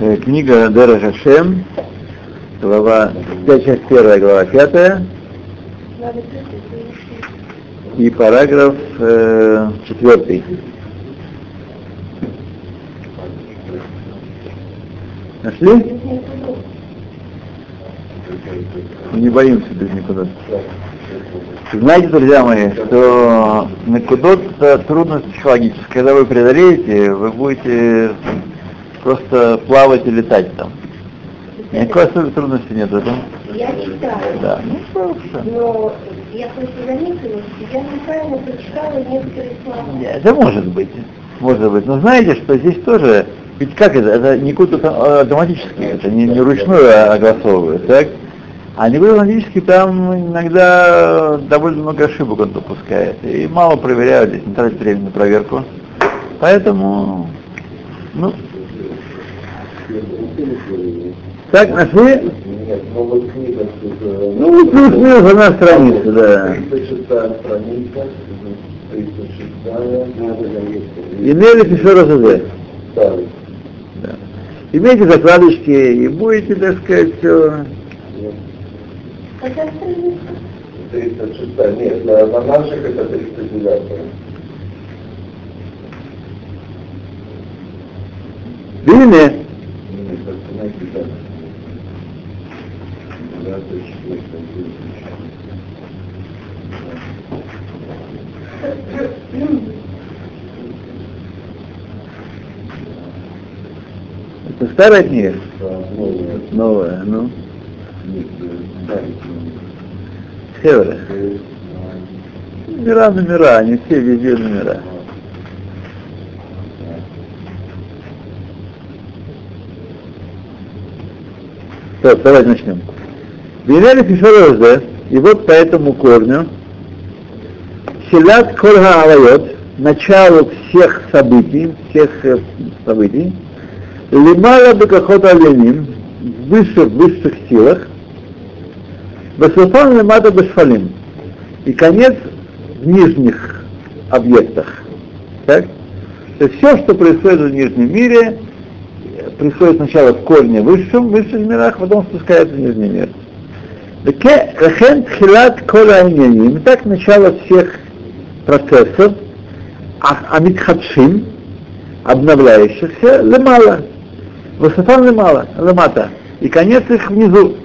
Э, Книга Дера Хашем, глава, часть первая, глава пятая, и параграф э, четвертый. Нашли? Не боимся без никуда. Знаете, друзья мои, что Накудот это трудность психологическая. Когда вы преодолеете, вы будете просто плавать и летать там. Никакой особой трудности нет в этом. Я читаю. Да, ну просто. Но я просто заметила, что я неправильно прочитала некоторые слова. Это может быть. Может быть. Но знаете, что здесь тоже, ведь как это, это не код автоматически, это не, не ручную огласовывают, так? А не автоматически там иногда довольно много ошибок он допускает. И мало проверяют, здесь не тратят время на проверку. Поэтому, ну, так, нашли? Нет, новая книга. Ну, плюс-минус одна страница, да. 36 страница, 36 Имели еще раз это. Да. Имейте закладочки и будете, так сказать, все. Какая страница? 36 нет, на, на наших это 39 Видели? Нет, это знаете, так. То есть, Это старая книга? да, новая. Новая, ну. Нет, старый. Севера. Номера, номера, они все везде номера. Так, давайте начнем. Венели Фишорозде, и вот по этому корню, Селят Кольга Алайот, начало всех событий, всех э, событий, Лимала Бекахот Аленим, в высших, силах, Басуфан Лимата Бешфалим, и конец в нижних объектах. Так? То есть все, что происходит в нижнем мире, э, происходит сначала в корне высшем, в высших мирах, потом спускается в нижний мир. Лехен тхилат кола иньяним. Так начало всех процессов, а- амитхадшим, обновляющихся, лемала. Высота лемала, лемата. И конец их внизу.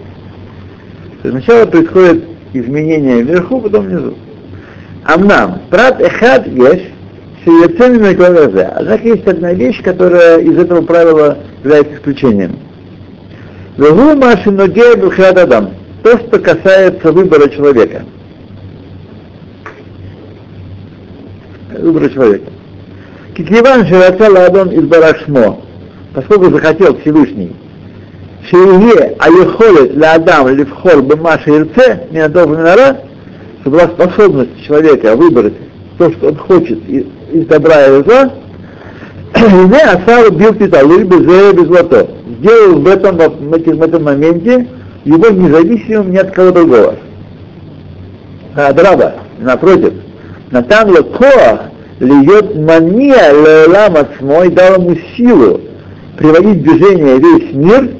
Сначала происходит изменение вверху, потом внизу. Амнам, прат эхад есть, шеецемина главазе. Однако есть одна вещь, которая из этого правила является исключением. Вегу маши ноге бухрат адам. То, что касается выбора человека. Выбора человека. Кикиван ширацала адон из барашмо. Поскольку захотел Всевышний, Шиие Аюхолет для Адам Левхор Бемаши Ирце, Минадов Минара, чтобы была способность человека выбрать то, что он хочет из, добра и зла, не Асару бил Питалуй без злато. Сделал в этом, в этом моменте его независимым ни от кого другого. А Адраба, напротив, Натан Коах льет мания леолам и дал ему силу приводить в движение весь мир,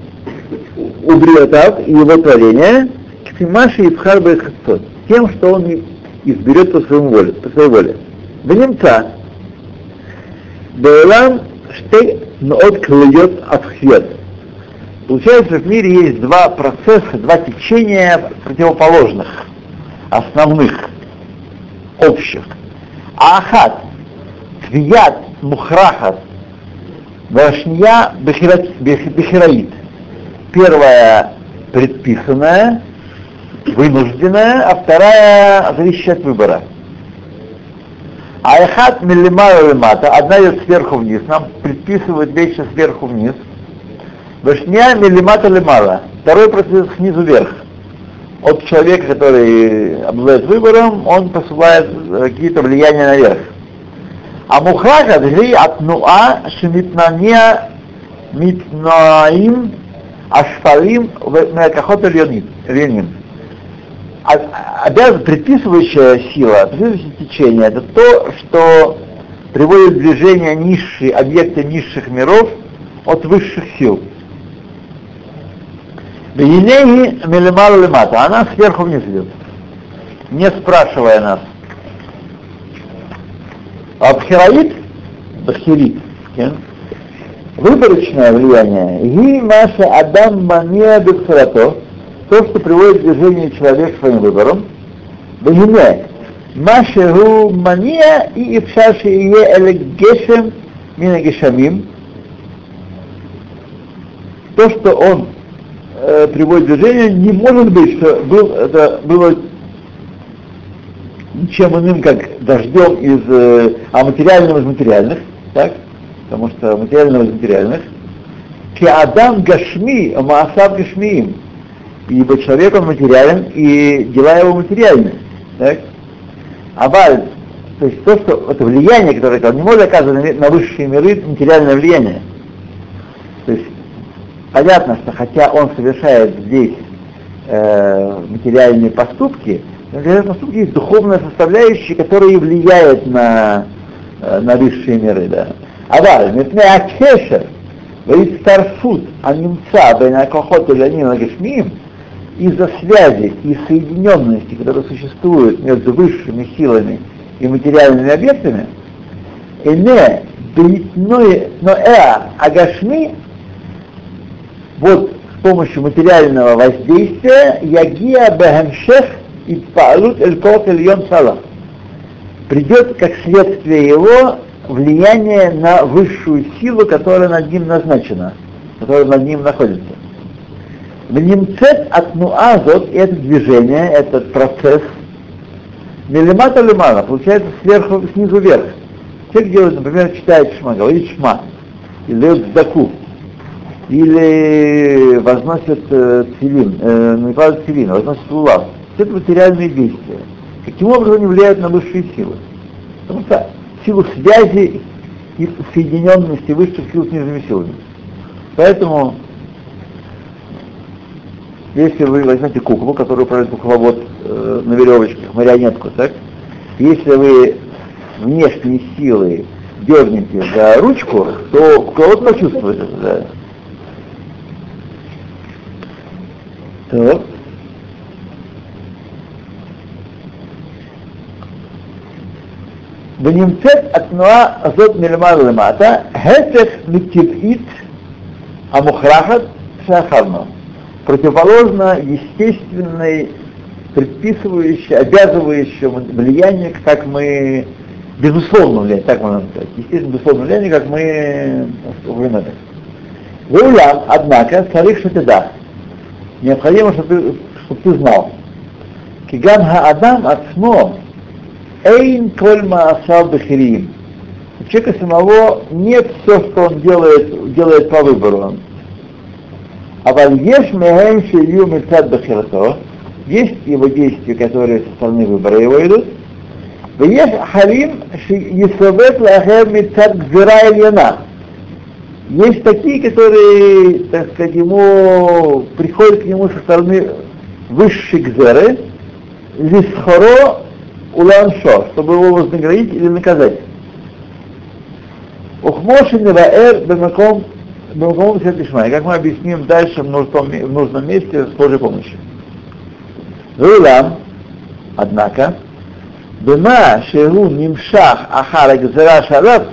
убриотав и его творение, к Тимаши и Пхарбе тем, что он изберет по своему воле, по своей воле. В немца Бейлам штей нот клюет абхьет. Получается, в мире есть два процесса, два течения противоположных, основных, общих. Ахат, квият мухрахат, вашния бехираит. Первая предписанная, вынужденная, а вторая зависящая от выбора. Айхат миллимара лимата, одна идет сверху вниз, нам предписывают вещи сверху вниз. Вышня миллимата лимала, второй процесс снизу вверх. От человека, который обладает выбором, он посылает э, какие-то влияния наверх. А мухрака дли от нуа шемитнания митнаим ашфалим мекахот ильоним. А- Обязан предписывающая сила, предписывающее течение, это то, что приводит в движение низшие объекты низших миров от высших сил. Бейнеги милималу лимата. Она сверху вниз идет, не спрашивая нас. А бхираит, бхирит, выборочное влияние, и наша Адам Мания Бекфарато, то, что приводит в движение человек своим выбором, Бегине, Машеру Мания и Ипшаши Ие Элегешем Минагешамим, то, что он э, приводит движение, не может быть, что был, это было ничем иным, как дождем из, э, а материальным из материальных, так? Потому что материального из материальных. Ки Адам Гашми, Маасав Гашмиим. Ибо человек он материален, и дела его материальны. Так? Аваль, то есть то, что это влияние, которое он не может оказывать на высшие миры, материальное влияние. Понятно, что хотя он совершает здесь э, материальные поступки, но для этого поступки есть духовная составляющая, которая влияет на, э, на высшие миры. Да. А да, митне акешер, ваистарфут, анимца, бенакохот или анинагашмиим, из-за связи и соединенности, которые существуют между высшими силами и материальными объектами, эне бейтное, но эа агашми вот с помощью материального воздействия, ягия бахамшех и паалут эль кох сала, придет как следствие его влияние на высшую силу, которая над ним назначена, которая над ним находится. В немцет от нуазот, это движение, этот процесс, милимата лимана, получается сверху, снизу вверх. Человек делает, например, читает шма, говорит шма, или дает сдаку, или возносит э, э, не правда цилин, возносит лулав. Это материальные действия. Каким образом они влияют на высшие силы? Потому что силу связи и соединенности высших сил с нижними силами. Поэтому, если вы возьмете куклу, которую управляет кукловод э, на веревочках, марионетку, так, если вы внешние силы дернете за ручку, то кукловод почувствует это, да. Так. ונמצאת התנועה הזאת מלמעלה למטה, הפך מטבעית המוכרחת שאכלנו, противоположно естественной, предписывающей, обязывающей влиянию, как мы, безусловно влияние, так можно сказать, естественно, безусловно влияние, как мы упоминали. Ваулям, однако, царих шатеда, необходимо, чтобы ты, чтобы ты знал. Кигам Адам Ацмо Эйн Кольма Асал Бахирим. У человека самого нет все, что он делает, делает по выбору. А вот вальеш мегэм шилью мецад бахирато. Есть его действия, которые со стороны выбора его идут. Вальеш харим шиесовет лахэм мецад гзира ильяна. Есть такие, которые, так сказать, ему приходят к нему со стороны высшей гзеры, лисхоро уланшо, чтобы его вознаградить или наказать. Ухмоши неваэр бемаком бемаком сетишмай, как мы объясним дальше в нужном, в нужном месте с Божьей помощью. Вулам, однако, Бема шеру нимшах ахара гзера шараб,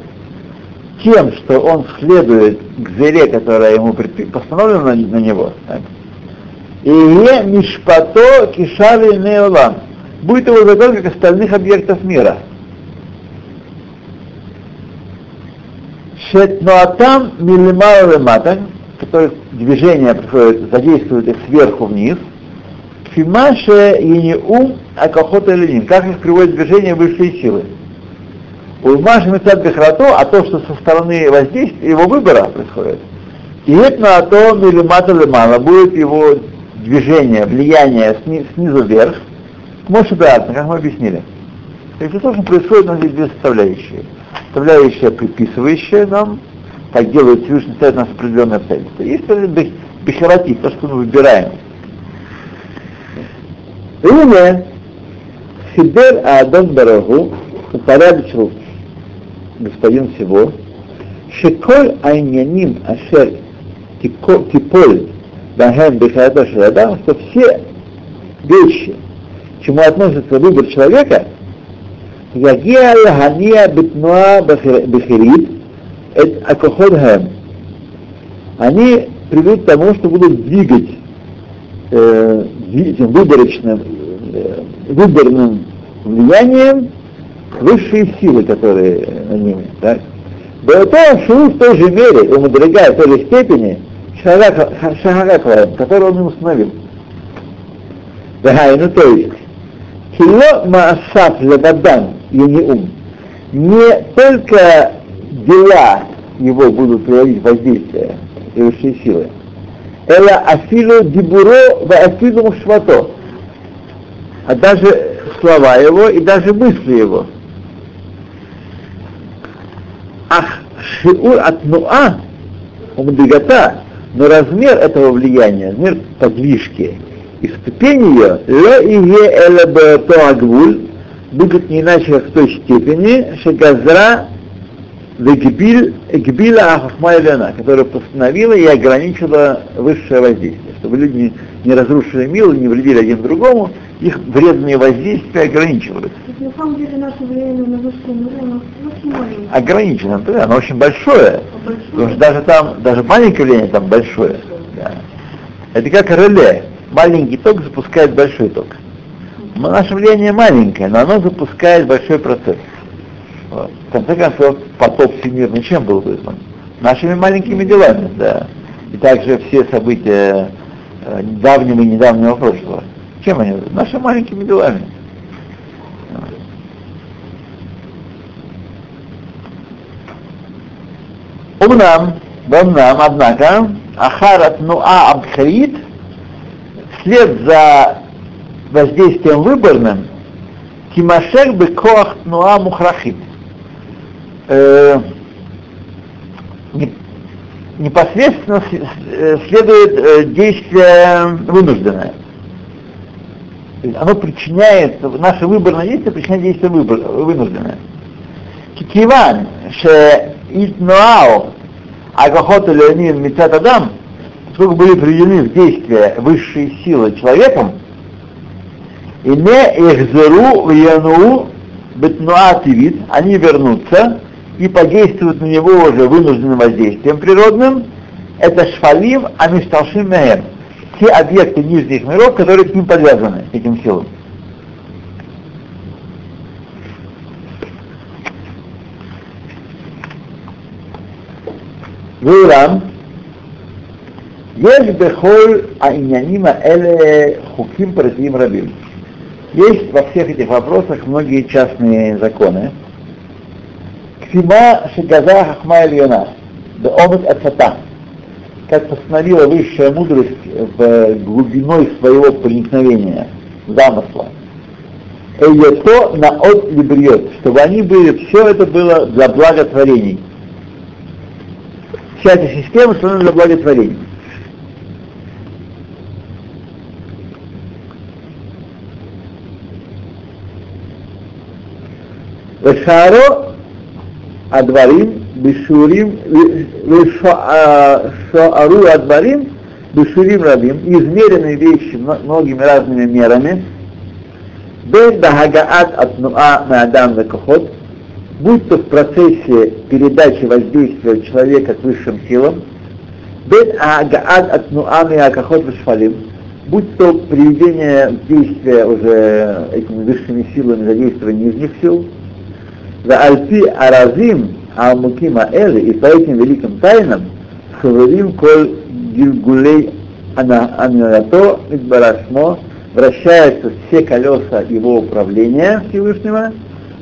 тем, что он следует к зере, которая ему постановлена на, него, так? и мишпато кишави неолам, будет его закон как остальных объектов мира. Шетнуатам милимара лемата, который движение приходит, задействует их сверху вниз, фимаше и ум акахота ленин, как их приводит движение высшие силы. У Маши Мецад Бехрато, а то, что со стороны воздействия, его выбора происходит, и это на то милимата лемана будет его движение, влияние снизу вверх, Моше Беатна, как мы объяснили. То есть то, происходит, у нас есть две составляющие. Составляющая, приписывающая нам, как делает Всевышний ставит нас определенные обстоятельства. Есть бехератив, то, что мы выбираем. Имя Сидер Адон Барагу упорядочил господин всего, Шеколь Айняним Ашер Типоль Дахем Бехаятош Адам, что все вещи, к чему относится выбор человека, Ягия Хания Битнуа Бехирит, это Акоход Хэм. Они приведут к тому, что будут двигать э, выборочным, э, выборным влиянием высшие силы, которые на ними. Так? Беотом Шу в той же мере, умудряя в той же степени, Шагараква, который он им установил. ну то есть, Кило Маасаф Левадан Юниум, не только дела его будут приводить воздействие и высшие силы, Эла Афилу Дибуро в Афилу Мушвато, а даже слова его и даже мысли его. Ах, шиур от нуа, умдигата, но размер этого влияния, размер подвижки и ступень ее, ла и е то агвуль, будет не иначе, как в той степени, шагазра Гбила Ахахма Лена, которая постановила и ограничила высшее воздействие, чтобы люди не, разрушили мир, не вредили один другому, их вредные воздействия ограничивались. На самом деле наше влияние на высшее мир, оно очень маленькое. Ограничено, да, оно очень большое. Потому что даже там, даже маленькое влияние там большое. Да. Это как реле. Маленький ток запускает большой ток. Наше влияние маленькое, но оно запускает большой процесс. Вот. В конце концов, потоп всемирный чем был вызван? Нашими маленькими делами, да. И также все события э, давнего и недавнего прошлого. Чем они? Нашими маленькими делами. Умнам, нам, однако, Ахарат Нуа Абхарит, вслед за воздействием выборным, Кимашек бы Коах Нуа Мухрахит э, непосредственно э, следует э, действие вынужденное. Оно причиняет, наше выборное действие причиняет действие выбор, вынужденное. Киван, что Итнуау, Агахот Леонид Мицат Адам, поскольку были приведены в действие высшие силы человеком, и не ихзеру в Яну Бетнуативит, они вернутся, и подействуют на него уже вынужденным воздействием природным, это шфалим амишталшим меэр Те объекты нижних миров, которые к ним подвязаны, к этим силам. ואולם, יש בכל העניינים האלה חוקים פרטיים רבים. Есть во всех этих вопросах многие частные законы, Ксима Шигаза Хахма Ильона, Беомет Ацата, как постановила высшая мудрость в глубиной своего проникновения, замысла. Эйото на от либриот, чтобы они были, все это было для благотворений. Вся эта система что для благотворений. Эшаро Адварим бешурим, а, шоару адбарим, бешурим рабим, измеренные вещи многими разными мерами, без дагаат от нуа на адам кохот, будь то в процессе передачи воздействия человека к высшим силам, без агаат от нуа на кохот вешфалим, будь то приведение действия уже этими высшими силами задействования нижних сил, за альпи аразим, алмукима элы, и по этим великим тайнам хаверим коль гильгулей анарато идбарашмо, вращаются все колеса его управления Всевышнего,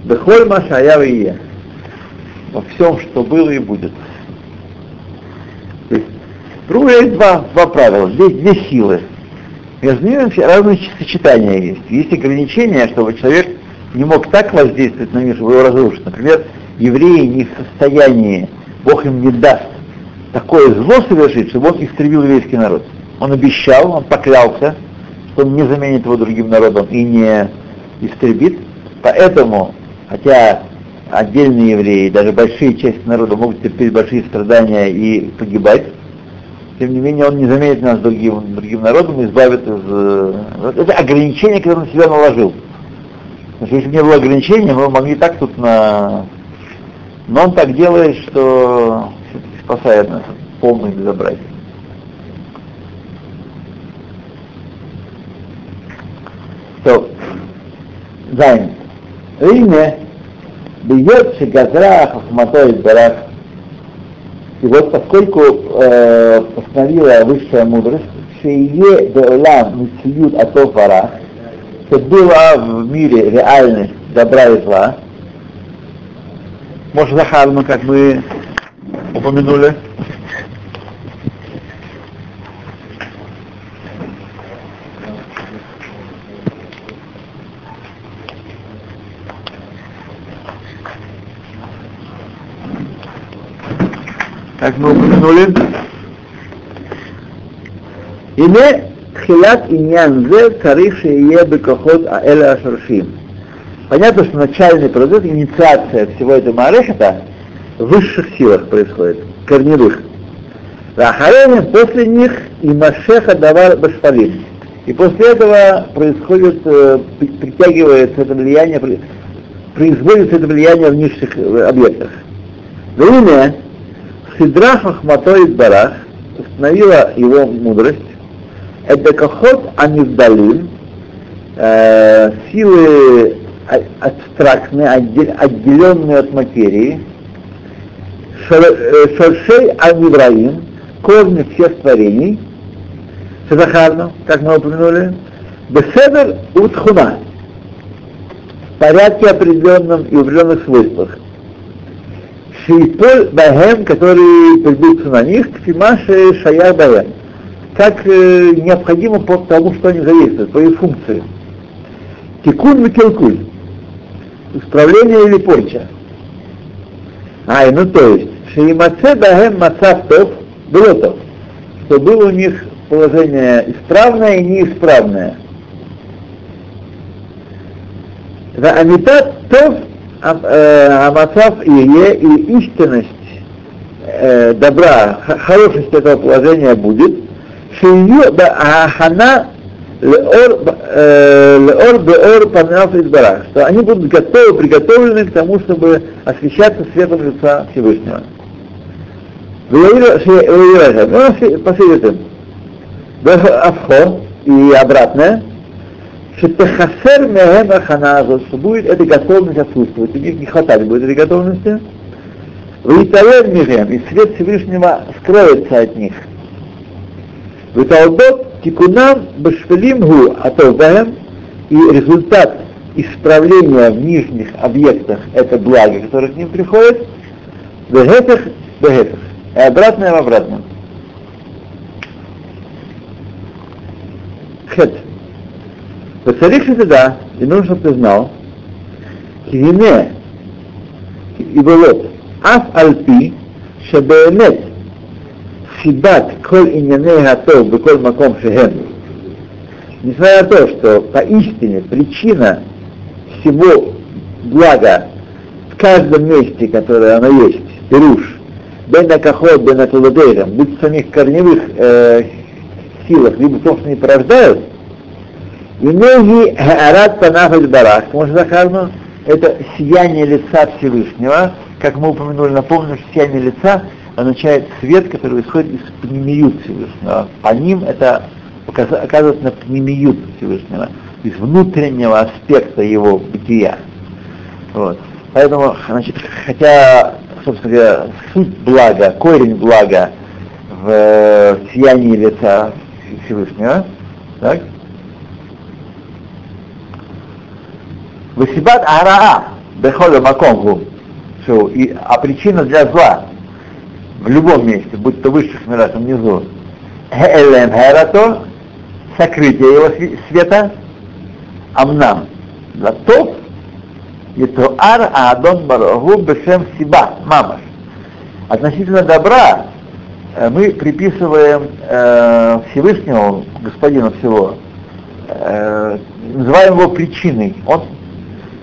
бехоль машаява и во всем, что было и будет. То есть, есть два, два правила, здесь две силы. Между ними разные сочетания есть. Есть ограничения, чтобы человек не мог так воздействовать на мир, чтобы его разрушить. Например, евреи не в состоянии, Бог им не даст такое зло совершить, чтобы он истребил еврейский народ. Он обещал, он поклялся, что он не заменит его другим народом и не истребит. Поэтому, хотя отдельные евреи, даже большие части народа могут терпеть большие страдания и погибать, тем не менее он не заменит нас другим, другим народом и избавит из... э, Это ограничение, которое он на себя наложил. Если бы не было ограничения, мы могли так тут на... Но он так делает, что спасает нас от полных безобразий. То, Зайн. Риме бьет Шигазра Хахмато и Барах. И вот поскольку э, постановила высшая мудрость, Шие Деолам Мисиют Атов Барах, что была в мире реальность добра и зла, Моше Захаровну, как мы упомянули. как мы упомянули. Ине тхилат иньян зе царих шие бекохот аэля ашаршим. Понятно, что начальный процесс, инициация всего этого марехета в высших силах происходит, корневых. Рахарем после них и Машеха давар башфалим. И после этого происходит, э, притягивается это влияние, производится это влияние в низших э, объектах. Время Сидра Хахматой Барах установила его мудрость, это кохот анивдалим, э, силы абстрактные, отделенные от материи, шоршей анивраим, корни всех творений, Шазахарно, как мы упомянули, беседер утхуна, в порядке определенном и определенных свойствах. Шейполь Бахем, которые придутся на них, Кфимаши Шаяр Бахем. Как э, необходимо по тому, что они зависят, по их функции. Тикун Викелкуль. Исправление или порча. Ай, ну то есть, Шеймаце Бахем Мацавтов было то, что было у них положение исправное и неисправное. Амитат Тов Амацав Ие и истинность э, добра, хорошесть этого положения будет, Шию Ахана Леор Беор Панав Избара, что они будут готовы, приготовлены к тому, чтобы освещаться светом лица Всевышнего. Ну, посоветуем. Авхо и обратное, Шетехасер мехем аханазу, что будет эта готовность отсутствовать, у них не хватает будет этой готовности. Виталер мехем, и свет Всевышнего скроется от них. Виталдот тикунам башфелим гу атовбахем, и результат исправления в нижних объектах это благо, которое к ним приходит, вегетах, вегетах, и обратное в обратном. Хет. Поцарих да, и нужно, чтобы ты знал, кивине и вот, аф альпи, Сибат коль иньяне готов бы коль маком шехен. Несмотря на то, что поистине причина всего блага в каждом месте, которое оно есть, Перуш, Бен Акахот, Бен Акулодейрам, будь в самих корневых э, силах, либо то, что они порождают, Инеги Арат Панахаль Барах, может сказано, это сияние лица Всевышнего, как мы упомянули, напомню, сияние лица означает свет, который исходит из пнемиют Всевышнего. По ним это оказывает на пнемиют Всевышнего, из внутреннего аспекта его бытия. Вот. Поэтому, значит, хотя, собственно говоря, суть блага, корень блага в сиянии лица Всевышнего, так, Васибат Араа Бехоля Маконгу, а причина для зла в любом месте, будь то в высших мирах, внизу, Элем Херато, сокрытие его света, Амнам, Латов, и Туар Аадон Барагу Бешем Сиба, Мамаш. Относительно добра мы приписываем э, Всевышнему, Господину всего, э, называем его причиной. Он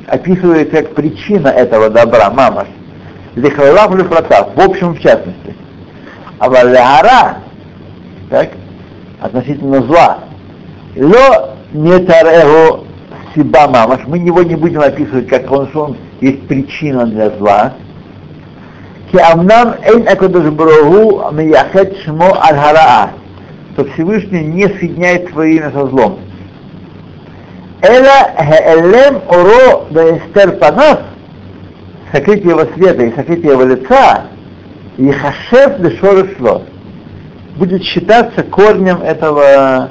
описывает как причина этого добра, мамаш. Лихайлав лифратав, в общем в частности. А валяра, так, относительно зла. Ло не тарего сиба мамаш, мы его не будем описывать, как он, что он есть причина для зла. Ки амнам эйн акодыш брогу мияхет шмо аль хараа, то Всевышний не соединяет свое имя со злом. Эла хеэлем оро беэстер панав, сокрытие его света и сокрытие его лица, и хашев дешорешло, будет считаться корнем этого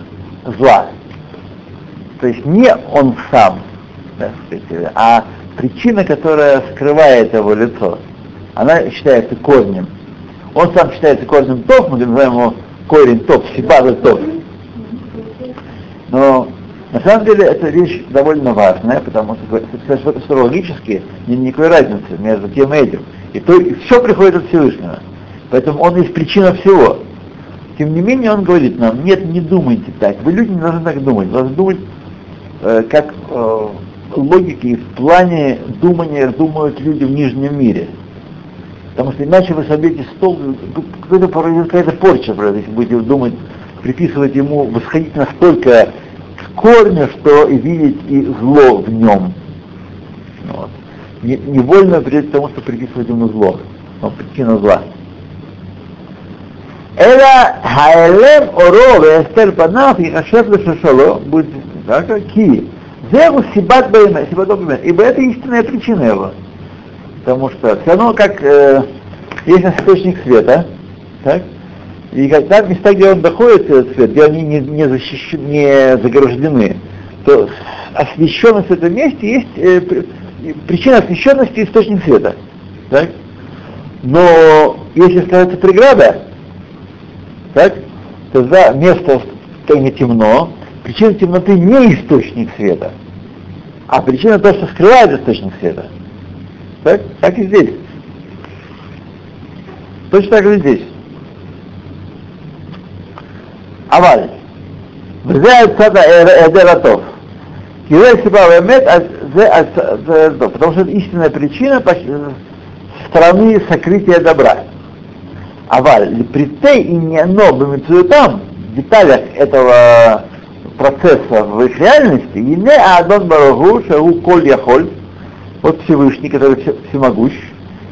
зла. То есть не он сам, так сказать, а причина, которая скрывает его лицо, она считается корнем. Он сам считается корнем топ, мы называем его корень топ, сибаза топ. Но на самом деле эта вещь довольно важная, потому что астрологически нет никакой разницы между тем и этим. И, то, и все приходит от Всевышнего. Поэтому он есть причина всего. Тем не менее, он говорит нам, нет, не думайте так. Вы люди не должны так думать. Должны думать, э, как э, логики в плане думания думают люди в нижнем мире. Потому что иначе вы собьете стол, какая-то какая порча, если будете думать, приписывать ему, восходить настолько корня, что и видеть и зло в нем. Вот. Не, невольно придет к тому, что приписывать ему зло. Но причина зла. Эла хаэлем оро вестер панав и хашев лешашало будет так, ки. Зеву сибат баймет, сибат баймет. Ибо это истинная причина его. Потому что все равно как э, есть источник света, так, и когда места, где он доходит, этот свет, где они не, не, защищены, не заграждены, то освещенность в этом месте есть э, причина освещенности источник света. Так? Но если становится преграда, так, тогда место не темно, причина темноты не источник света, а причина то, что скрывает источник света. Так, так и здесь. Точно так же здесь. אבל, וזה הצד היעדר הטוב. כי זה סיבה באמת, זה, זה טוב, потому что это истинная причина стороны сокрытия добра. Аваль, притей и не оно там, в деталях этого процесса в их реальности, и не Адон Барагу, Шау Коль Яхоль, вот Всевышний, который всемогущ,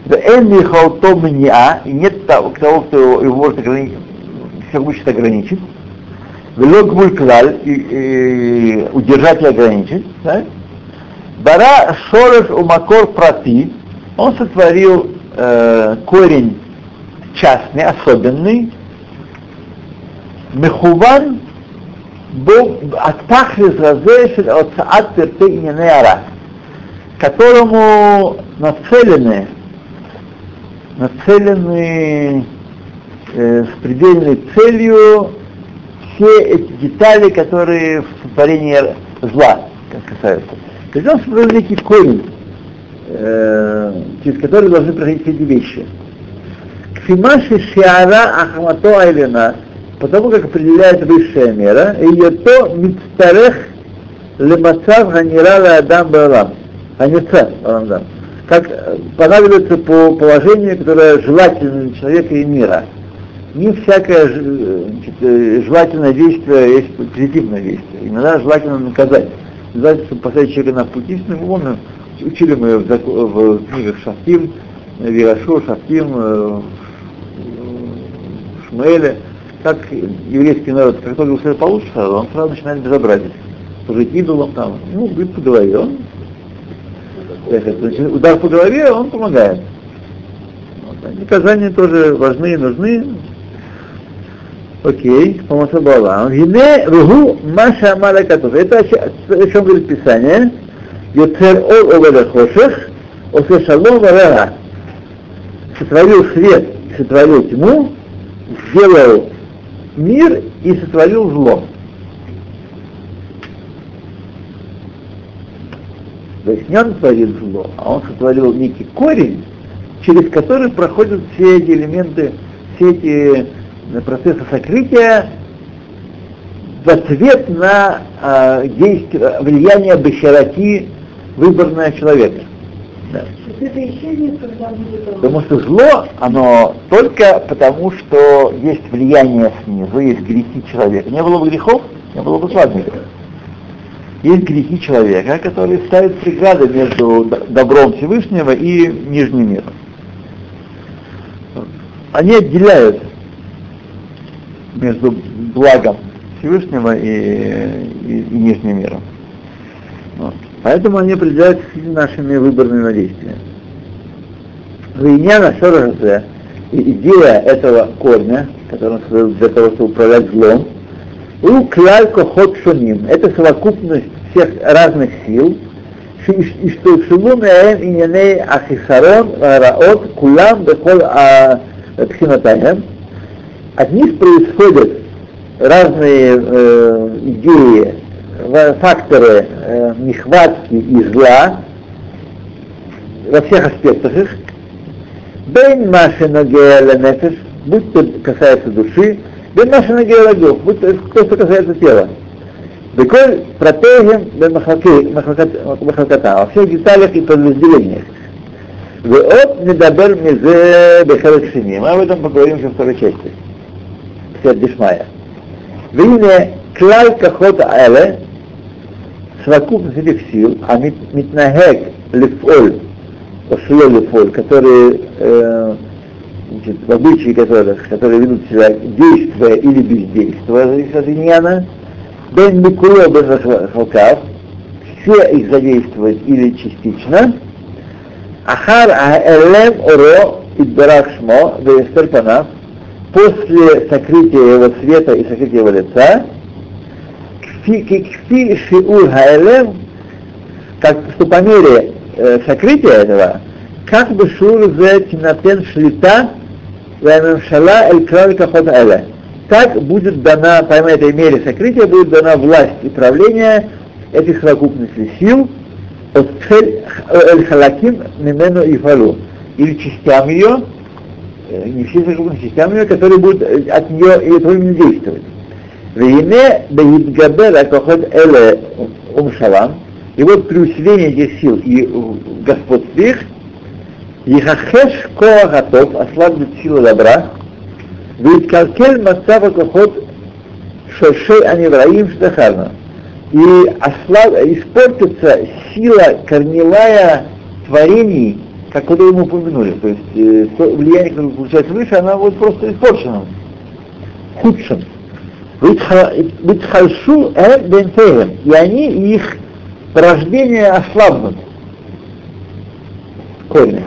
да Эн Михалтом Ниа, и нет того, кто его может ограничить, всемогущество ограничить, вело гвуль клаль, и, удержать и ограничить, да? Бара шореш умакор прати, он сотворил э, корень частный, особенный, мехуван был атахрис разрешит от саат перты ара, которому нацелены, нацелены э, с предельной целью все эти детали, которые в сотворении зла касаются. То есть он создал некий корень, э, через который должны проходить все эти вещи. Кфимаши шиара ахмато айлена, потому как определяет высшая мера, ее то мицтарех лемацав ганира адам балам, аница балам как понадобится по положению, которое желательно для человека и мира не всякое значит, э, желательное действие есть позитивное действие. Иногда желательно наказать. Чтобы поставить человека на путь истины, вон, учили мы в, в книгах Шафтим, Вирашу, Шафтим, э, Шмуэля, как еврейский народ, как только все получится, он сразу начинает безобразить. Служить идолом там, ну, бьет по голове, он значит, удар по голове, он помогает. Вот. Наказания тоже важны и нужны, Окей, по Масабалам. Гине ругу маша амала катов. Это о чем говорит Писание. Йоцер ол оведа хошех, осе шалом варара. Сотворил свет сотворил тьму, сделал мир и сотворил зло. То есть не он творит зло, а он сотворил некий корень, через который проходят все эти элементы, все эти процесса сокрытия в ответ на э, действие, влияние бешароти выборного человека. Да. есть это исчезнет, когда будет он. Потому что зло, оно только потому, что есть влияние снизу, есть грехи человека. Не было бы грехов, не было бы зла в мире. Есть грехи человека, которые ставят преграды между добром Всевышнего и нижним миром. Они отделяют между благом Всевышнего и, и- и нижним миром. Вот. Поэтому они определяются нашими выборными действиями. Вейняна Шоразе, и идея этого корня, который он создал для того, чтобы управлять злом, у кляль кохот шуним, это совокупность всех разных сил, и что шилу меаем иняней ахисарон раот кулам бехол пхинатаем, от них происходят разные э, идеи, в- факторы э, нехватки и зла во всех аспектах их. Бен маши нефеш, будь то касается души, бен маши нагея будь то то, что касается тела. Беколь протегем бен махалката, во всех деталях и подразделениях. Вот недабер мизе бехелек шини. Мы об этом поговорим во второй части. Сет Дишмая. Вине клаль кахот аэле, совокупность этих сил, а митнагек лифоль, ошло лифоль, которые э, значит, в обычаи которых, которые ведут себя действуя или бездействуя, зависит от иньяна, бен микуя бен халкав, все их задействовать или частично, ахар аэлем оро идбарах шмо, веестер после сокрытия его света и сокрытия его лица, кфи кфи шиур хаэлем, как что по мере э, сокрытия этого, как бы шур зе тинатен шлита шала эль краль кахот эля. Так будет дана, по этой мере сокрытия, будет дана власть и правление этих совокупностей сил от эль халаким мимену и фалу. Или частям ее, э, не все совокупности, частям ее, которые будут от нее и этого именно действовать. Вейне бейдгабер акохот эле умшалам, и вот при усилении этих сил и господстве их, Ехахеш коа готов, ослабнет сила добра, ведь калкель мацава кохот шошей аневраим штахарна. И ослаб, испортится сила корневая творений, как которые мы упомянули. То есть э, то влияние, которое получается выше, оно вот просто испорчено, худшим. Витхальшу э бентеем, и они, их порождение ослабнут. Корни.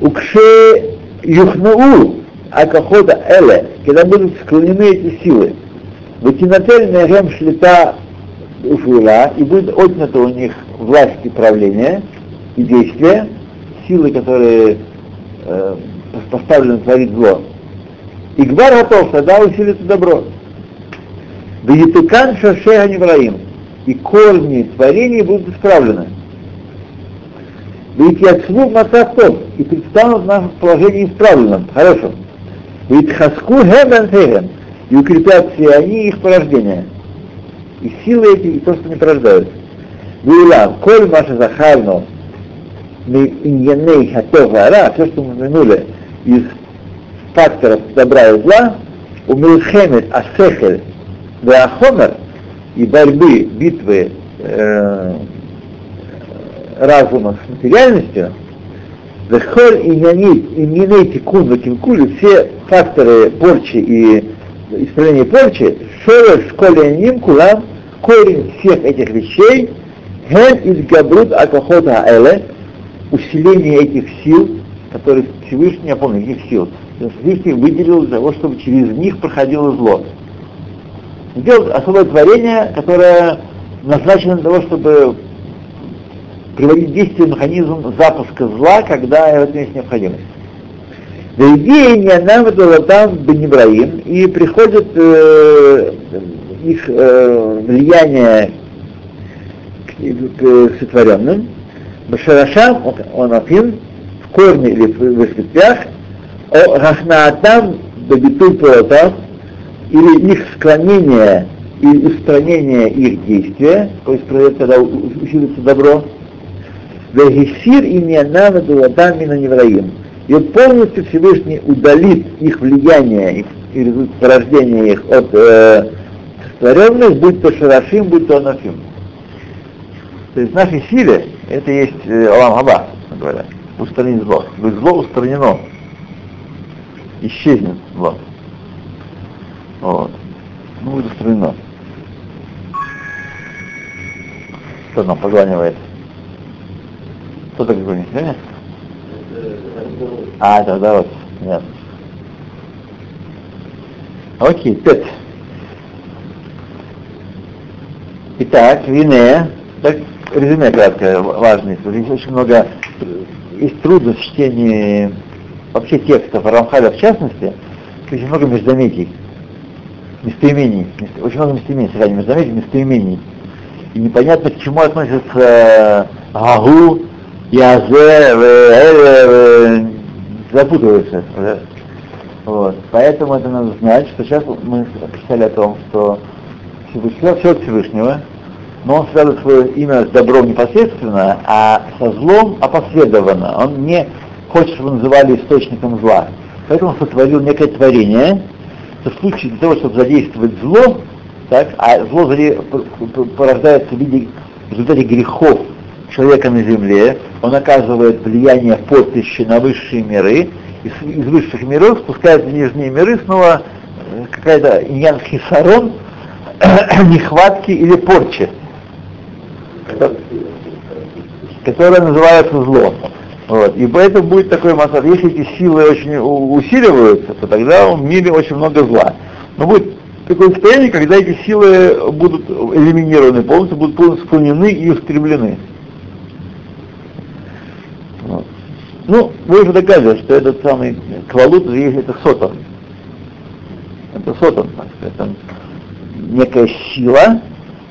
Укше юхнау акахота эле, когда будут склонены эти силы, вытинатель нехем шлита уфула, и будет отнята у них власть и правление, и действия, силы, которые э, поставлены творить зло. И гвар готов, тогда усилится добро. Да етыкан шашега невраим, и корни творений будут исправлены. Ведь яцву мататов и предстанут в нашем положении исправленном, хорошем. Ведь хаску хебен и укрепят все они их порождение. И силы эти, и то, что они порождают. Вуила, коль маша захарно, иньяней хатов ара, все, что мы упомянули из факторов добра и зла, у Милхемет Асехель, Веахомер, и борьбы, битвы э, разума с материальностью, Вехоль и нянит, тикун, ватинкулю, все факторы порчи и исправления порчи, шореш школе ним кулам, корень всех этих вещей, ген из габрут акахота эле, усиление этих сил, которые Всевышний, я помню, этих сил, Всевышний выделил для того, чтобы через них проходило зло. Сделал особое творение, которое назначено для того, чтобы приводить в действие механизм запуска зла, когда в этом есть необходимость. Идея нам это там Бенебраим, и приходит э, их э, влияние к, к сотворенным, Башарашам, он афин, в корне или в, ветвях, о Рахнаатам Бабитуй Пуатав, или их склонение и устранение их действия, то есть когда усилится добро, Вегесир и Нианава Дуладам Минаневраим. И полностью Всевышний удалит их влияние и порождение их от э, сотворенных, будь то Шарашим, будь то Анафим. То есть в нашей силе это есть э, Алам Хаба, говоря, устранить зло. Будет зло устранено. Исчезнет зло. Вот. Ну, будет устранено. Кто нам позванивает? Кто так звонит? Сегодня? А, тогда вот. Нет. Окей, пять. Итак, вине, так резюме краткое, важное. Очень много, есть трудность в чтении вообще текстов Рамхаля в частности, очень много междометий, местоимений, очень много местоимений, сразу междометий, местоимений. И непонятно, к чему относится Гагу, Язе, запутываются. Вот. Поэтому это надо знать, что сейчас мы писали о том, что все от Всевышнего, но он связывает свое имя с добром непосредственно, а со злом опосредованно. Он не хочет, чтобы называли источником зла. Поэтому он сотворил некое творение, что в случае для того, чтобы задействовать зло, так, а зло порождается в виде в результате грехов человека на земле, он оказывает влияние подписи на высшие миры, из, из высших миров спускается в нижние миры снова э, какая-то иньян хисарон, нехватки или порчи, которая называется зло. Вот. И поэтому будет такой масштаб. Если эти силы очень усиливаются, то тогда в мире очень много зла. Но будет такое состояние, когда эти силы будут элиминированы полностью, будут полностью склонены и устремлены. Вот. Ну, вы уже доказывали, что этот самый квалут это сотон. Это сотон, это некая сила,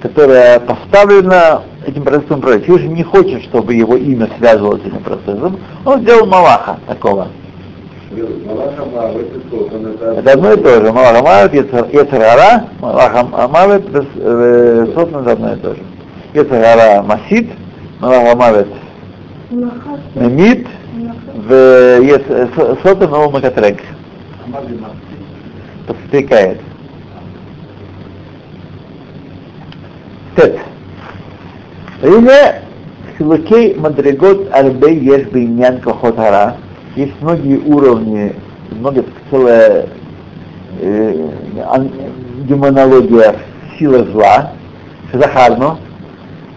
которая поставлена этим процессом управлять. Всевышний не хочет, чтобы его имя связывалось с этим процессом. Он сделал Малаха такого. Это одно и то же. Малаха Мавет, Ецарара, Малаха Мавет, Сотна это одно и то же. Ецарара Масид, Малаха Мавет Мемит, Сотна Новый Макатрек. Подстрекает. Тет. Или Хилукей Мадригот Арбей Еш Бейнян Кохотара. Есть многие уровни, много целая э, демонология силы зла, Захарну,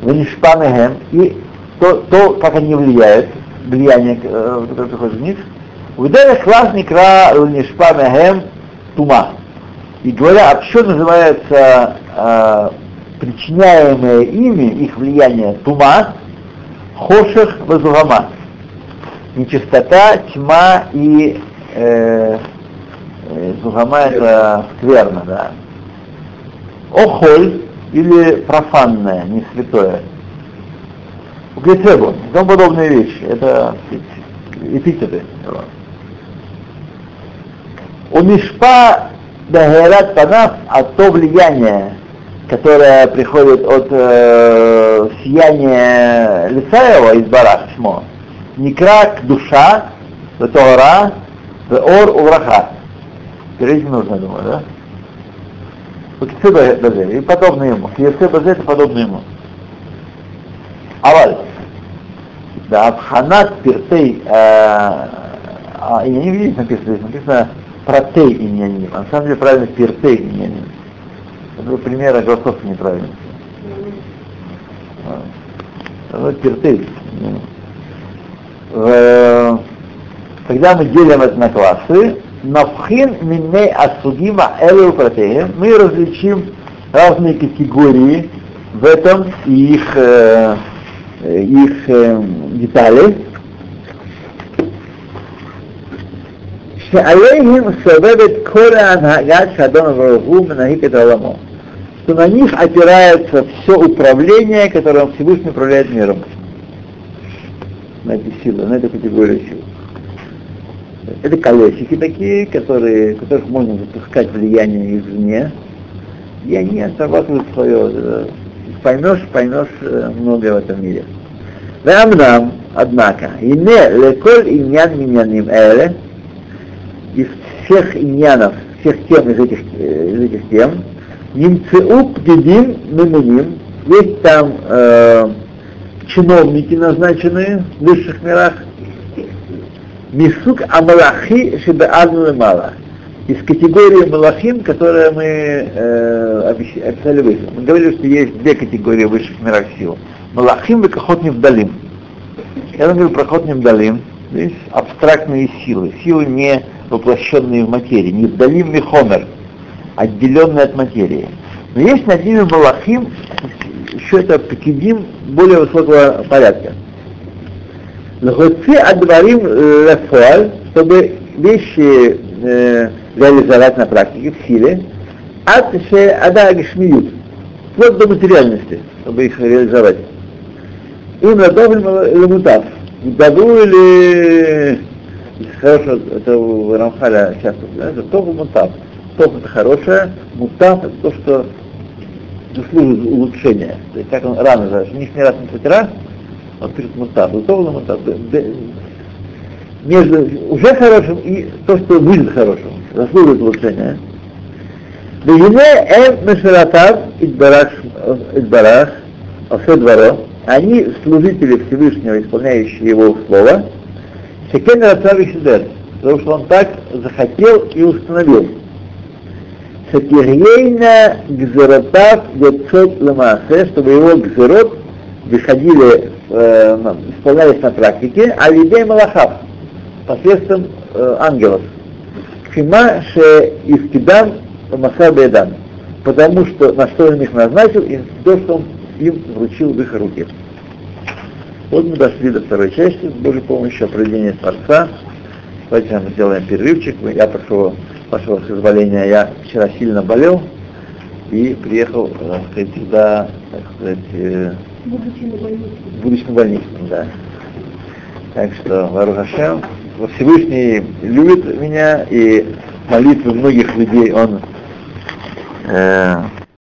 Венишпамехем, и то, то, как они влияют, влияние, которое приходит в них, Выдали класс Никра Венишпамехем Тума. И говоря, а что называется э, причиняемое ими, их влияние тума, хоших вазугама. Нечистота, тьма и э, э, зугама это скверно, да. Охоль или профанное, не святое. Углецебу, и тому подобные вещи. Это эпитеты. У Мишпа Дагерат Панав, а то влияние, которая приходит от э, сияния лица его из барах шмо, некрак душа, Тора, ор увраха. Перейти нужно, думаю, да? И подобно ему. Киесе это подобно ему. Аваль. Да, абханат пиртей, э, а, я не видите написано, здесь написано протей иньяним. А на самом деле правильно пиртей иньяним Это пример огласовки неправильный. Ну, перты. Когда мы делим это на классы, навхин миней асудима элю протеем, мы различим разные категории в этом и их, э, их э, детали. שעליהם סובבת כל ההנהגה שאדון ברוך הוא מנהיג את עולמו что на них опирается все управление, которым Всевышний управляет миром. На эти силы, на эту категорию сил. Это колесики такие, которые, которых можно запускать влияние извне, и они отрабатывают свое. Поймешь, поймешь многое в этом мире. Вамнам, однако, и не леколь иньян миньяним эле, из всех иньянов, всех тем из этих, э, из этих тем, Нимцеу пдедим мемуним, есть там э, чиновники назначенные в высших мирах, Мисук Амалахи Шибеадну Мала. Из категории Малахим, которые мы э, описали выше. Мы говорили, что есть две категории высших мирах сил. Малахим и Кахот Невдалим. Я говорю про Кахот Невдалим. Здесь абстрактные силы. Силы не воплощенные в материи. Невдалим Михомер. Отделенные от материи. Но есть над ними Малахим, еще это Пекидим более высокого порядка. Лхоци адварим лефуаль, чтобы вещи э, реализовать на практике, в силе, от ада гешмиют, вплоть до материальности, чтобы их реализовать. Им ладовим ламутав, даду или хорошо, это у Рамхаля часто это тофу мутав. Тофу это хорошее, мутав это то, что заслуживает улучшения. То есть как он рано называется, не раз не раз, он пишет мутав, условно мутав. Между уже хорошим и то, что будет хорошим, заслуживает улучшения. Бегине эм мешератав идбарах, осе дворо, они служители Всевышнего, исполняющие его слово, Шекен Рацави Шидер, потому что он так захотел и установил. Шакирейна гзеротав яцот ламасе, чтобы его гзерот выходили э, исполнялись на практике, а людей Малахав, посредством э, ангелов. Фима ше искидам Маса Бедан, потому что на что он их назначил, и то, что он им вручил в их руки. Вот мы дошли до второй части, с Божьей помощью, определения Творца. Давайте мы сделаем перерывчик. Я прошу вашего соизволения, я вчера сильно болел и приехал, так сказать, сюда, так сказать, э, Будучи на больнице. будучи на больнице, да. Так что, Вару Хашем, Всевышний любит меня, и молитвы многих людей он э,